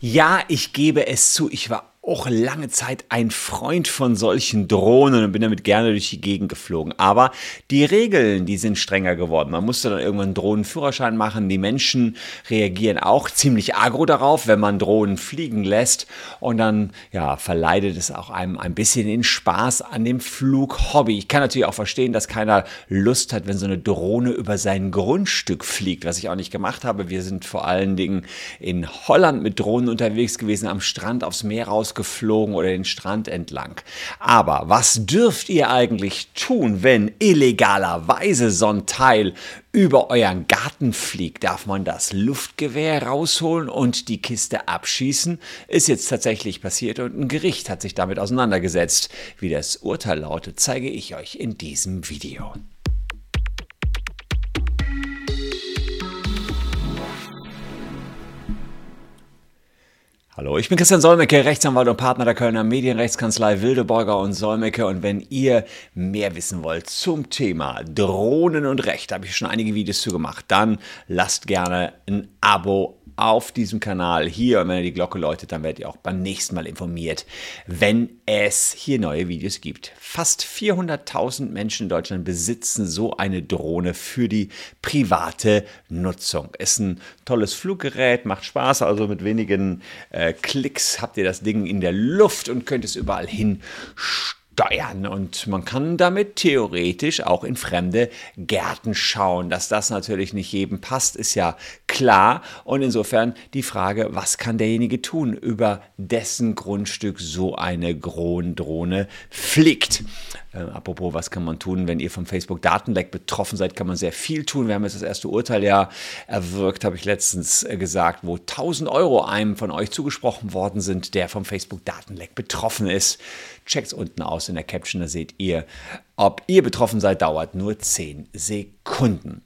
Ja, ich gebe es zu, ich war auch lange Zeit ein Freund von solchen Drohnen und bin damit gerne durch die Gegend geflogen. Aber die Regeln, die sind strenger geworden. Man musste dann irgendwann einen Drohnenführerschein machen. Die Menschen reagieren auch ziemlich agro darauf, wenn man Drohnen fliegen lässt. Und dann, ja, verleidet es auch einem ein bisschen den Spaß an dem Flughobby. Ich kann natürlich auch verstehen, dass keiner Lust hat, wenn so eine Drohne über sein Grundstück fliegt, was ich auch nicht gemacht habe. Wir sind vor allen Dingen in Holland mit Drohnen unterwegs gewesen, am Strand aufs Meer raus geflogen oder den Strand entlang. Aber was dürft ihr eigentlich tun, wenn illegalerweise so ein Teil über euren Garten fliegt? Darf man das Luftgewehr rausholen und die Kiste abschießen? Ist jetzt tatsächlich passiert und ein Gericht hat sich damit auseinandergesetzt. Wie das Urteil lautet, zeige ich euch in diesem Video. Hallo, ich bin Christian Solmecke, Rechtsanwalt und Partner der Kölner Medienrechtskanzlei Wildeborger und Solmecke. Und wenn ihr mehr wissen wollt zum Thema Drohnen und Recht, habe ich schon einige Videos zu gemacht, dann lasst gerne ein Abo auf diesem Kanal hier. Und wenn ihr die Glocke läutet, dann werdet ihr auch beim nächsten Mal informiert, wenn es hier neue Videos gibt. Fast 400.000 Menschen in Deutschland besitzen so eine Drohne für die private Nutzung. Ist ein tolles Fluggerät, macht Spaß, also mit wenigen äh, Klicks habt ihr das Ding in der Luft und könnt es überall hin steuern und man kann damit theoretisch auch in fremde Gärten schauen. Dass das natürlich nicht jedem passt, ist ja klar und insofern die Frage, was kann derjenige tun, über dessen Grundstück so eine Drohne fliegt. Äh, apropos, was kann man tun, wenn ihr vom Facebook-Datenleck betroffen seid, kann man sehr viel tun. Wir haben jetzt das erste Urteil ja erwirkt, habe ich letztens äh, gesagt, wo 1000 Euro einem von euch zugesprochen worden sind, der vom Facebook-Datenleck betroffen ist. Checkt's unten aus in der Caption, da seht ihr, ob ihr betroffen seid, dauert nur 10 Sekunden.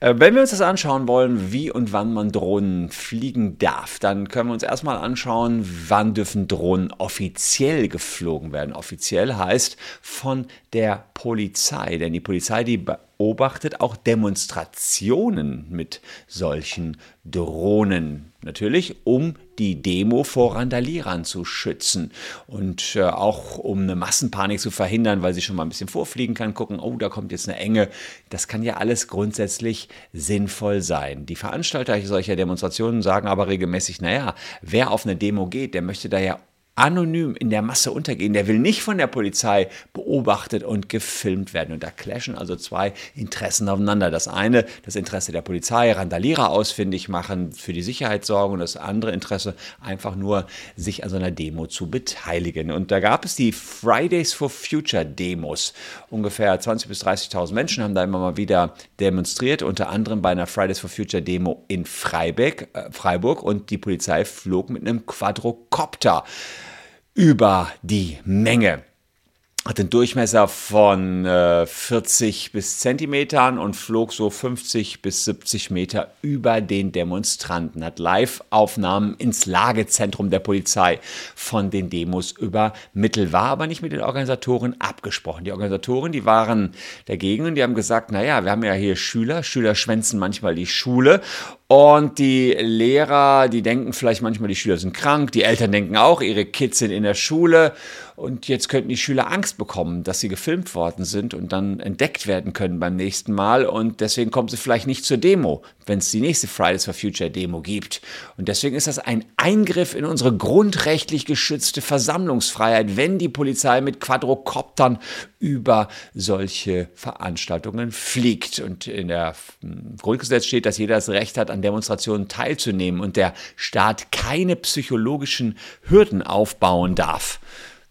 Äh, wenn wir uns das anschauen wollen, wie und wann man Drohnen fliegen darf, dann können wir uns erstmal anschauen, wann dürfen Drohnen offiziell geflogen werden. Offiziell heißt von der Polizei, denn die Polizei, die beobachtet auch Demonstrationen mit solchen Drohnen. Natürlich, um die Demo vor Randalierern zu schützen und äh, auch um eine Massenpanik zu verhindern, weil sie schon mal ein bisschen vorfliegen kann, gucken, oh, da kommt jetzt eine Enge. Das kann ja alles grundsätzlich sinnvoll sein. Die Veranstalter solcher Demonstrationen sagen aber regelmäßig, naja, wer auf eine Demo geht, der möchte da ja anonym in der Masse untergehen. Der will nicht von der Polizei beobachtet und gefilmt werden. Und da clashen also zwei Interessen aufeinander. Das eine, das Interesse der Polizei, Randalierer ausfindig machen, für die Sicherheit sorgen und das andere Interesse, einfach nur sich an so einer Demo zu beteiligen. Und da gab es die Fridays for Future Demos. Ungefähr 20.000 bis 30.000 Menschen haben da immer mal wieder demonstriert, unter anderem bei einer Fridays for Future Demo in Freiburg. Äh, Freiburg und die Polizei flog mit einem Quadrocopter über die Menge. Hat den Durchmesser von äh, 40 bis Zentimetern und flog so 50 bis 70 Meter über den Demonstranten, hat Live-Aufnahmen ins Lagezentrum der Polizei von den Demos übermittelt, war aber nicht mit den Organisatoren abgesprochen. Die Organisatoren, die waren dagegen und die haben gesagt, naja, wir haben ja hier Schüler, Schüler schwänzen manchmal die Schule und die Lehrer, die denken vielleicht manchmal, die Schüler sind krank, die Eltern denken auch, ihre Kids sind in der Schule und jetzt könnten die Schüler Angst bekommen, dass sie gefilmt worden sind und dann entdeckt werden können beim nächsten Mal. Und deswegen kommen sie vielleicht nicht zur Demo, wenn es die nächste Fridays for Future Demo gibt. Und deswegen ist das ein Eingriff in unsere grundrechtlich geschützte Versammlungsfreiheit, wenn die Polizei mit Quadrocoptern über solche Veranstaltungen fliegt. Und in der Grundgesetz steht, dass jeder das Recht hat, an Demonstrationen teilzunehmen und der Staat keine psychologischen Hürden aufbauen darf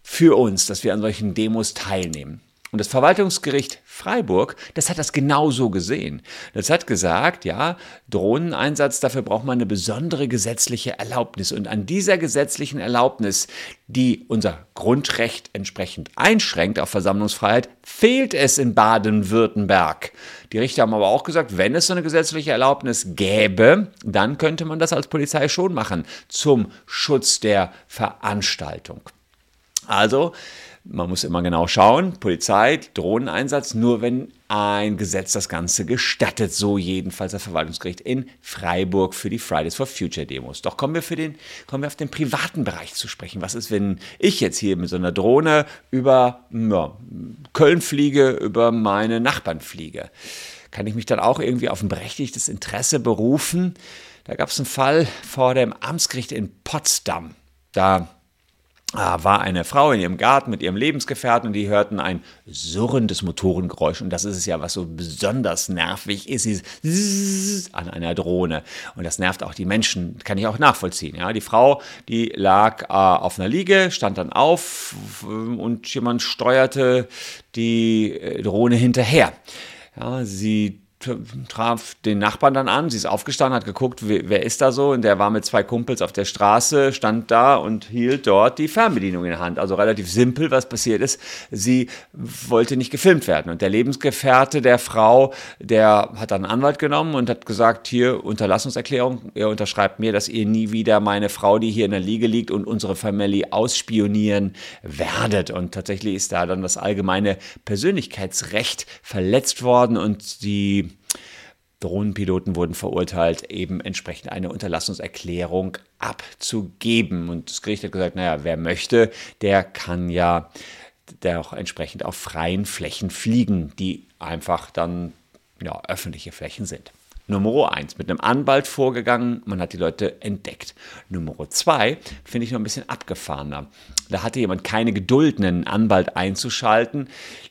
für uns, dass wir an solchen Demos teilnehmen. Und das Verwaltungsgericht Freiburg, das hat das genauso gesehen. Das hat gesagt, ja, Drohneneinsatz, dafür braucht man eine besondere gesetzliche Erlaubnis. Und an dieser gesetzlichen Erlaubnis, die unser Grundrecht entsprechend einschränkt auf Versammlungsfreiheit, fehlt es in Baden-Württemberg. Die Richter haben aber auch gesagt, wenn es so eine gesetzliche Erlaubnis gäbe, dann könnte man das als Polizei schon machen zum Schutz der Veranstaltung. Also Man muss immer genau schauen, Polizei, Drohneneinsatz, nur wenn ein Gesetz das Ganze gestattet, so jedenfalls das Verwaltungsgericht in Freiburg für die Fridays for Future Demos. Doch kommen wir, für den, kommen wir auf den privaten Bereich zu sprechen. Was ist, wenn ich jetzt hier mit so einer Drohne über ja, Köln fliege, über meine Nachbarn fliege? Kann ich mich dann auch irgendwie auf ein berechtigtes Interesse berufen? Da gab es einen Fall vor dem Amtsgericht in Potsdam. Da war eine Frau in ihrem Garten mit ihrem Lebensgefährten und die hörten ein surrendes Motorengeräusch. Und das ist es ja, was so besonders nervig ist, ist an einer Drohne. Und das nervt auch die Menschen, kann ich auch nachvollziehen. Ja, die Frau, die lag äh, auf einer Liege, stand dann auf und jemand steuerte die äh, Drohne hinterher. Ja, sie traf den Nachbarn dann an, sie ist aufgestanden, hat geguckt, wer ist da so und der war mit zwei Kumpels auf der Straße, stand da und hielt dort die Fernbedienung in der Hand. Also relativ simpel, was passiert ist. Sie wollte nicht gefilmt werden und der Lebensgefährte der Frau, der hat dann einen Anwalt genommen und hat gesagt, hier Unterlassungserklärung, er unterschreibt mir, dass ihr nie wieder meine Frau, die hier in der Liege liegt und unsere Familie ausspionieren werdet. Und tatsächlich ist da dann das allgemeine Persönlichkeitsrecht verletzt worden und die Drohnenpiloten wurden verurteilt, eben entsprechend eine Unterlassungserklärung abzugeben. Und das Gericht hat gesagt, naja, wer möchte, der kann ja der auch entsprechend auf freien Flächen fliegen, die einfach dann ja, öffentliche Flächen sind. Nummer eins, mit einem Anwalt vorgegangen, man hat die Leute entdeckt. Nummer zwei finde ich noch ein bisschen abgefahrener. Da hatte jemand keine Geduld, einen Anwalt einzuschalten.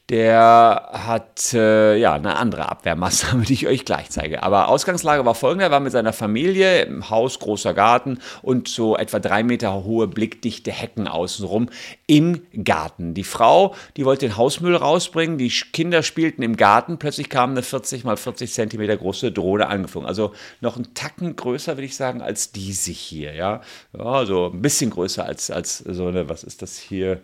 Der hat äh, ja eine andere Abwehrmaßnahme, die ich euch gleich zeige. Aber Ausgangslage war folgende: Er war mit seiner Familie im Haus, großer Garten und so etwa drei Meter hohe blickdichte Hecken außenrum im Garten. Die Frau, die wollte den Hausmüll rausbringen, die Kinder spielten im Garten. Plötzlich kam eine 40 mal 40 Zentimeter große Drohne angeflogen. Also noch einen Tacken größer, würde ich sagen, als diese hier. Ja, ja so ein bisschen größer als, als so eine, was ist das hier?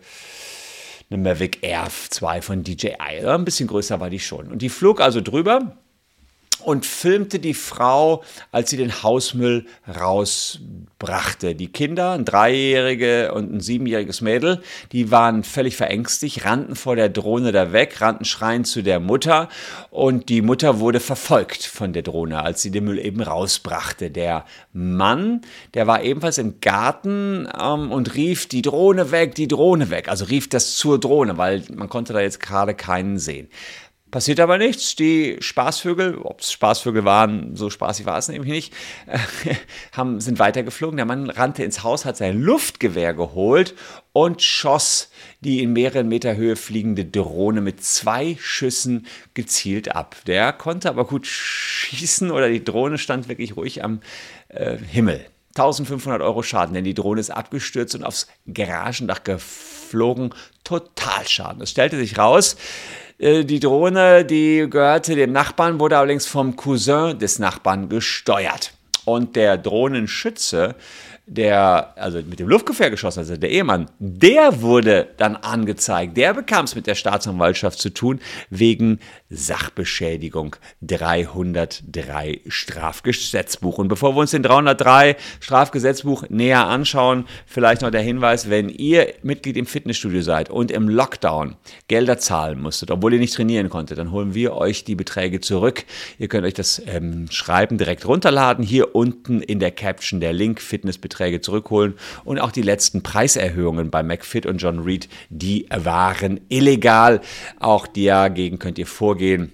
Eine Mavic Air 2 von DJI. Ein bisschen größer war die schon. Und die flog also drüber und filmte die Frau, als sie den Hausmüll rausbrachte. Die Kinder, ein Dreijährige und ein siebenjähriges Mädel, die waren völlig verängstigt, rannten vor der Drohne da weg, rannten schreiend zu der Mutter und die Mutter wurde verfolgt von der Drohne, als sie den Müll eben rausbrachte. Der Mann, der war ebenfalls im Garten ähm, und rief die Drohne weg, die Drohne weg. Also rief das zur Drohne, weil man konnte da jetzt gerade keinen sehen. Passiert aber nichts. Die Spaßvögel, ob es Spaßvögel waren, so spaßig war es nämlich nicht, haben, sind weitergeflogen. Der Mann rannte ins Haus, hat sein Luftgewehr geholt und schoss die in mehreren Meter Höhe fliegende Drohne mit zwei Schüssen gezielt ab. Der konnte aber gut schießen oder die Drohne stand wirklich ruhig am äh, Himmel. 1500 Euro Schaden, denn die Drohne ist abgestürzt und aufs Garagendach geflogen. Total Schaden. Es stellte sich raus, die Drohne, die gehörte dem Nachbarn, wurde allerdings vom Cousin des Nachbarn gesteuert. Und der Drohnenschütze der, also mit dem Luftgefähr geschossen, also der Ehemann, der wurde dann angezeigt. Der bekam es mit der Staatsanwaltschaft zu tun wegen Sachbeschädigung 303 Strafgesetzbuch. Und bevor wir uns den 303 Strafgesetzbuch näher anschauen, vielleicht noch der Hinweis, wenn ihr Mitglied im Fitnessstudio seid und im Lockdown Gelder zahlen musstet, obwohl ihr nicht trainieren konntet, dann holen wir euch die Beträge zurück. Ihr könnt euch das ähm, Schreiben direkt runterladen. Hier unten in der Caption der Link Fitnessbeträge Beträge zurückholen. Und auch die letzten Preiserhöhungen bei McFit und John Reed, die waren illegal. Auch dagegen könnt ihr vorgehen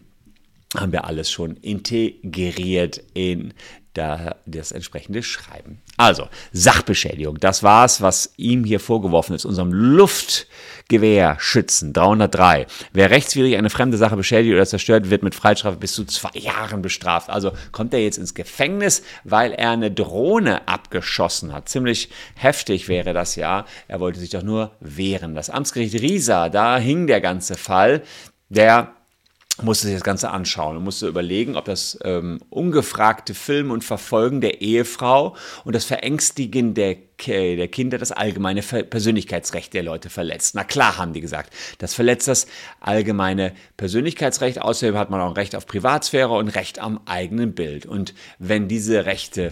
haben wir alles schon integriert in da das entsprechende Schreiben. Also, Sachbeschädigung, das war's, was ihm hier vorgeworfen ist, unserem Luftgewehrschützen 303. Wer rechtswidrig eine fremde Sache beschädigt oder zerstört, wird mit Freistrafe bis zu zwei Jahren bestraft. Also kommt er jetzt ins Gefängnis, weil er eine Drohne abgeschossen hat. Ziemlich heftig wäre das ja. Er wollte sich doch nur wehren. Das Amtsgericht Riesa, da hing der ganze Fall. Der musste sich das Ganze anschauen und musste überlegen, ob das ähm, ungefragte Filmen und Verfolgen der Ehefrau und das Verängstigen der der Kinder das allgemeine Persönlichkeitsrecht der Leute verletzt. Na klar, haben die gesagt. Das verletzt das allgemeine Persönlichkeitsrecht. Außerdem hat man auch ein Recht auf Privatsphäre und Recht am eigenen Bild. Und wenn diese Rechte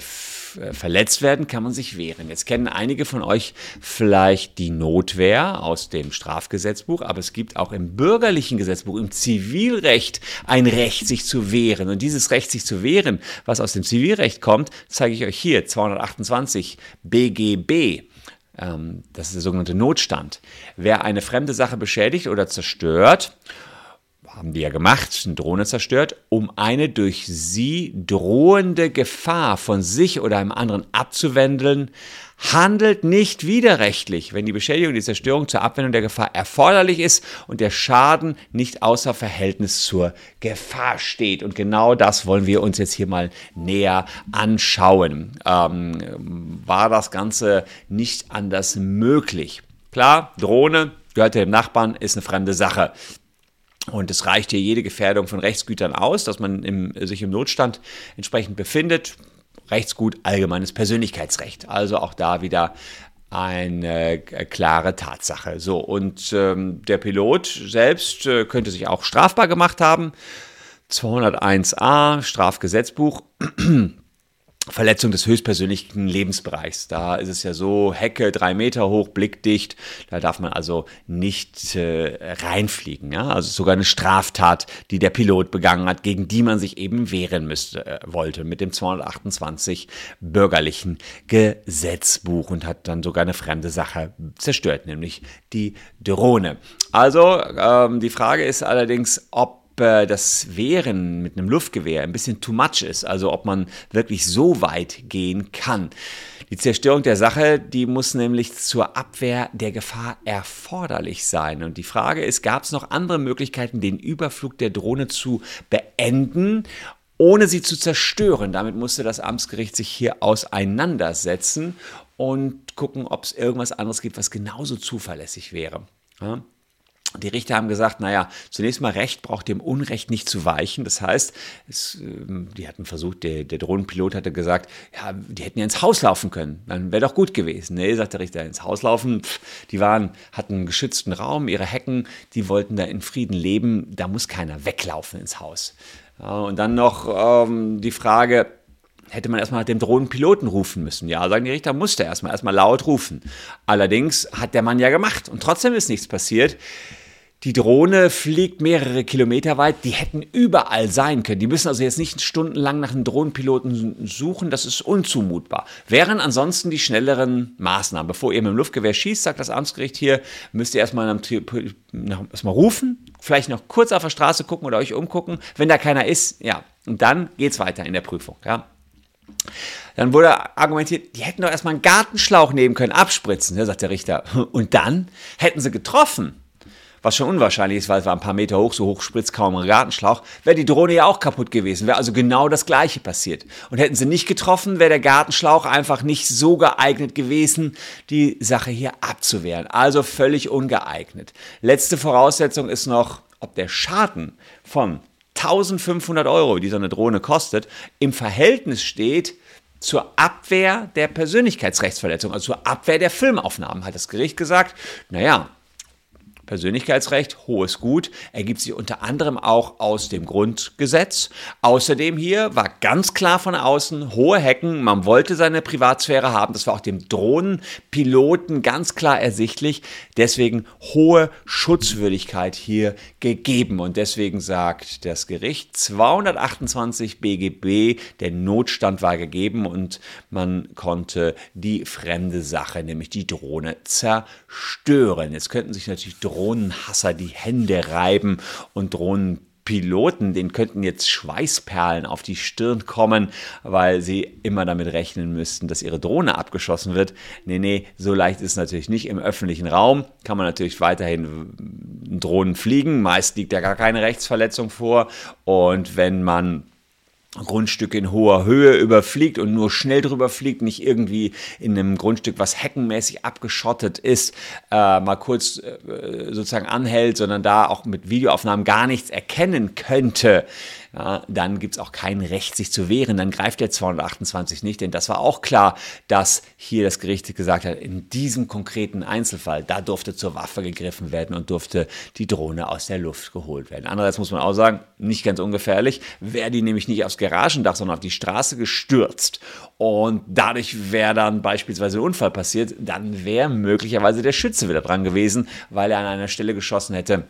äh, verletzt werden, kann man sich wehren. Jetzt kennen einige von euch vielleicht die Notwehr aus dem Strafgesetzbuch, aber es gibt auch im bürgerlichen Gesetzbuch, im Zivilrecht ein Recht, sich zu wehren. Und dieses Recht, sich zu wehren, was aus dem Zivilrecht kommt, zeige ich euch hier, 228 BGB. Ähm, das ist der sogenannte Notstand. Wer eine fremde Sache beschädigt oder zerstört haben die ja gemacht, eine Drohne zerstört, um eine durch sie drohende Gefahr von sich oder einem anderen abzuwenden, handelt nicht widerrechtlich, wenn die Beschädigung, die Zerstörung zur Abwendung der Gefahr erforderlich ist und der Schaden nicht außer Verhältnis zur Gefahr steht. Und genau das wollen wir uns jetzt hier mal näher anschauen. Ähm, war das Ganze nicht anders möglich? Klar, Drohne gehört dem Nachbarn, ist eine fremde Sache. Und es reicht hier jede Gefährdung von Rechtsgütern aus, dass man im, sich im Notstand entsprechend befindet. Rechtsgut, allgemeines Persönlichkeitsrecht. Also auch da wieder eine äh, klare Tatsache. So, und ähm, der Pilot selbst äh, könnte sich auch strafbar gemacht haben. 201a Strafgesetzbuch Verletzung des höchstpersönlichen Lebensbereichs. Da ist es ja so, Hecke drei Meter hoch, blickdicht, da darf man also nicht äh, reinfliegen. Ja? Also sogar eine Straftat, die der Pilot begangen hat, gegen die man sich eben wehren müsste, äh, wollte mit dem 228 bürgerlichen Gesetzbuch und hat dann sogar eine fremde Sache zerstört, nämlich die Drohne. Also ähm, die Frage ist allerdings, ob das Wehren mit einem Luftgewehr ein bisschen too much ist, also ob man wirklich so weit gehen kann. Die Zerstörung der Sache, die muss nämlich zur Abwehr der Gefahr erforderlich sein. Und die Frage ist, gab es noch andere Möglichkeiten, den Überflug der Drohne zu beenden? ohne sie zu zerstören. Damit musste das Amtsgericht sich hier auseinandersetzen und gucken, ob es irgendwas anderes gibt, was genauso zuverlässig wäre. Die Richter haben gesagt, naja, zunächst mal Recht braucht dem Unrecht nicht zu weichen. Das heißt, es, ähm, die hatten versucht, der, der, Drohnenpilot hatte gesagt, ja, die hätten ja ins Haus laufen können. Dann wäre doch gut gewesen. Nee, sagt der Richter, ins Haus laufen. Pff, die waren, hatten einen geschützten Raum, ihre Hecken, die wollten da in Frieden leben. Da muss keiner weglaufen ins Haus. Ja, und dann noch ähm, die Frage, hätte man erstmal dem Drohnenpiloten rufen müssen. Ja, sagen die Richter, musste erstmal, erstmal laut rufen. Allerdings hat der Mann ja gemacht und trotzdem ist nichts passiert. Die Drohne fliegt mehrere Kilometer weit, die hätten überall sein können. Die müssen also jetzt nicht stundenlang nach einem Drohnenpiloten suchen, das ist unzumutbar. Wären ansonsten die schnelleren Maßnahmen. Bevor ihr mit dem Luftgewehr schießt, sagt das Amtsgericht hier, müsst ihr erstmal, erstmal rufen, vielleicht noch kurz auf der Straße gucken oder euch umgucken. Wenn da keiner ist, ja, und dann geht's weiter in der Prüfung. Ja. Dann wurde argumentiert, die hätten doch erstmal einen Gartenschlauch nehmen können, abspritzen, sagt der Richter. Und dann hätten sie getroffen was schon unwahrscheinlich ist, weil es war ein paar Meter hoch, so hoch spritzt kaum ein Gartenschlauch, wäre die Drohne ja auch kaputt gewesen, wäre also genau das gleiche passiert. Und hätten sie nicht getroffen, wäre der Gartenschlauch einfach nicht so geeignet gewesen, die Sache hier abzuwehren. Also völlig ungeeignet. Letzte Voraussetzung ist noch, ob der Schaden von 1500 Euro, die so eine Drohne kostet, im Verhältnis steht zur Abwehr der Persönlichkeitsrechtsverletzung, also zur Abwehr der Filmaufnahmen, hat das Gericht gesagt. Naja, Persönlichkeitsrecht, hohes Gut, ergibt sich unter anderem auch aus dem Grundgesetz. Außerdem hier war ganz klar von außen hohe Hecken, man wollte seine Privatsphäre haben, das war auch dem Drohnenpiloten ganz klar ersichtlich, deswegen hohe Schutzwürdigkeit hier gegeben und deswegen sagt das Gericht 228 BGB, der Notstand war gegeben und man konnte die fremde Sache, nämlich die Drohne, zerstören. Jetzt könnten sich natürlich Drohnen Drohnenhasser die Hände reiben und Drohnenpiloten, denen könnten jetzt Schweißperlen auf die Stirn kommen, weil sie immer damit rechnen müssten, dass ihre Drohne abgeschossen wird. Nee, nee, so leicht ist es natürlich nicht. Im öffentlichen Raum kann man natürlich weiterhin Drohnen fliegen. Meist liegt ja gar keine Rechtsverletzung vor. Und wenn man Grundstück in hoher Höhe überfliegt und nur schnell drüber fliegt, nicht irgendwie in einem Grundstück, was heckenmäßig abgeschottet ist, äh, mal kurz äh, sozusagen anhält, sondern da auch mit Videoaufnahmen gar nichts erkennen könnte, ja, dann gibt es auch kein Recht, sich zu wehren. Dann greift der 228 nicht, denn das war auch klar, dass hier das Gericht gesagt hat, in diesem konkreten Einzelfall, da durfte zur Waffe gegriffen werden und durfte die Drohne aus der Luft geholt werden. Andererseits muss man auch sagen, nicht ganz ungefährlich, wäre die nämlich nicht aufs Garagendach, sondern auf die Straße gestürzt und dadurch wäre dann beispielsweise ein Unfall passiert, dann wäre möglicherweise der Schütze wieder dran gewesen, weil er an einer Stelle geschossen hätte,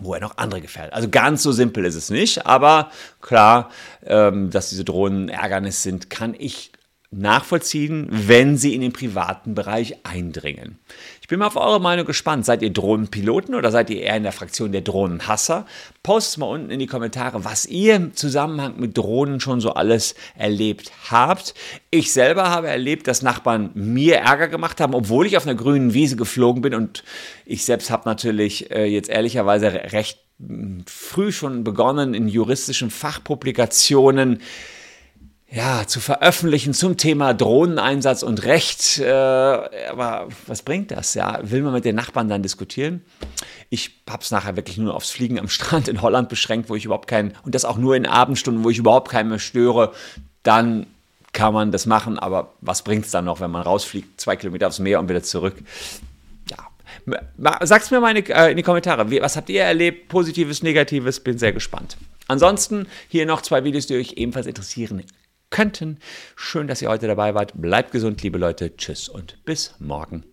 wo er noch andere gefährdet. Also ganz so simpel ist es nicht, aber klar, ähm, dass diese Drohnen Ärgernis sind, kann ich nachvollziehen, wenn sie in den privaten Bereich eindringen. Ich bin mal auf eure Meinung gespannt. Seid ihr Drohnenpiloten oder seid ihr eher in der Fraktion der Drohnenhasser? Postet mal unten in die Kommentare, was ihr im Zusammenhang mit Drohnen schon so alles erlebt habt. Ich selber habe erlebt, dass Nachbarn mir Ärger gemacht haben, obwohl ich auf einer grünen Wiese geflogen bin und ich selbst habe natürlich äh, jetzt ehrlicherweise recht hm, früh schon begonnen in juristischen Fachpublikationen ja, zu veröffentlichen zum Thema Drohneneinsatz und Recht. Äh, aber was bringt das? Ja, will man mit den Nachbarn dann diskutieren? Ich habe es nachher wirklich nur aufs Fliegen am Strand in Holland beschränkt, wo ich überhaupt keinen, und das auch nur in Abendstunden, wo ich überhaupt keinen mehr störe. Dann kann man das machen, aber was bringt es dann noch, wenn man rausfliegt, zwei Kilometer aufs Meer und wieder zurück? Ja, sag's mir mal in die, äh, in die Kommentare. Was habt ihr erlebt? Positives, Negatives? Bin sehr gespannt. Ansonsten hier noch zwei Videos, die euch ebenfalls interessieren könnten. Schön, dass ihr heute dabei wart. Bleibt gesund, liebe Leute. Tschüss und bis morgen.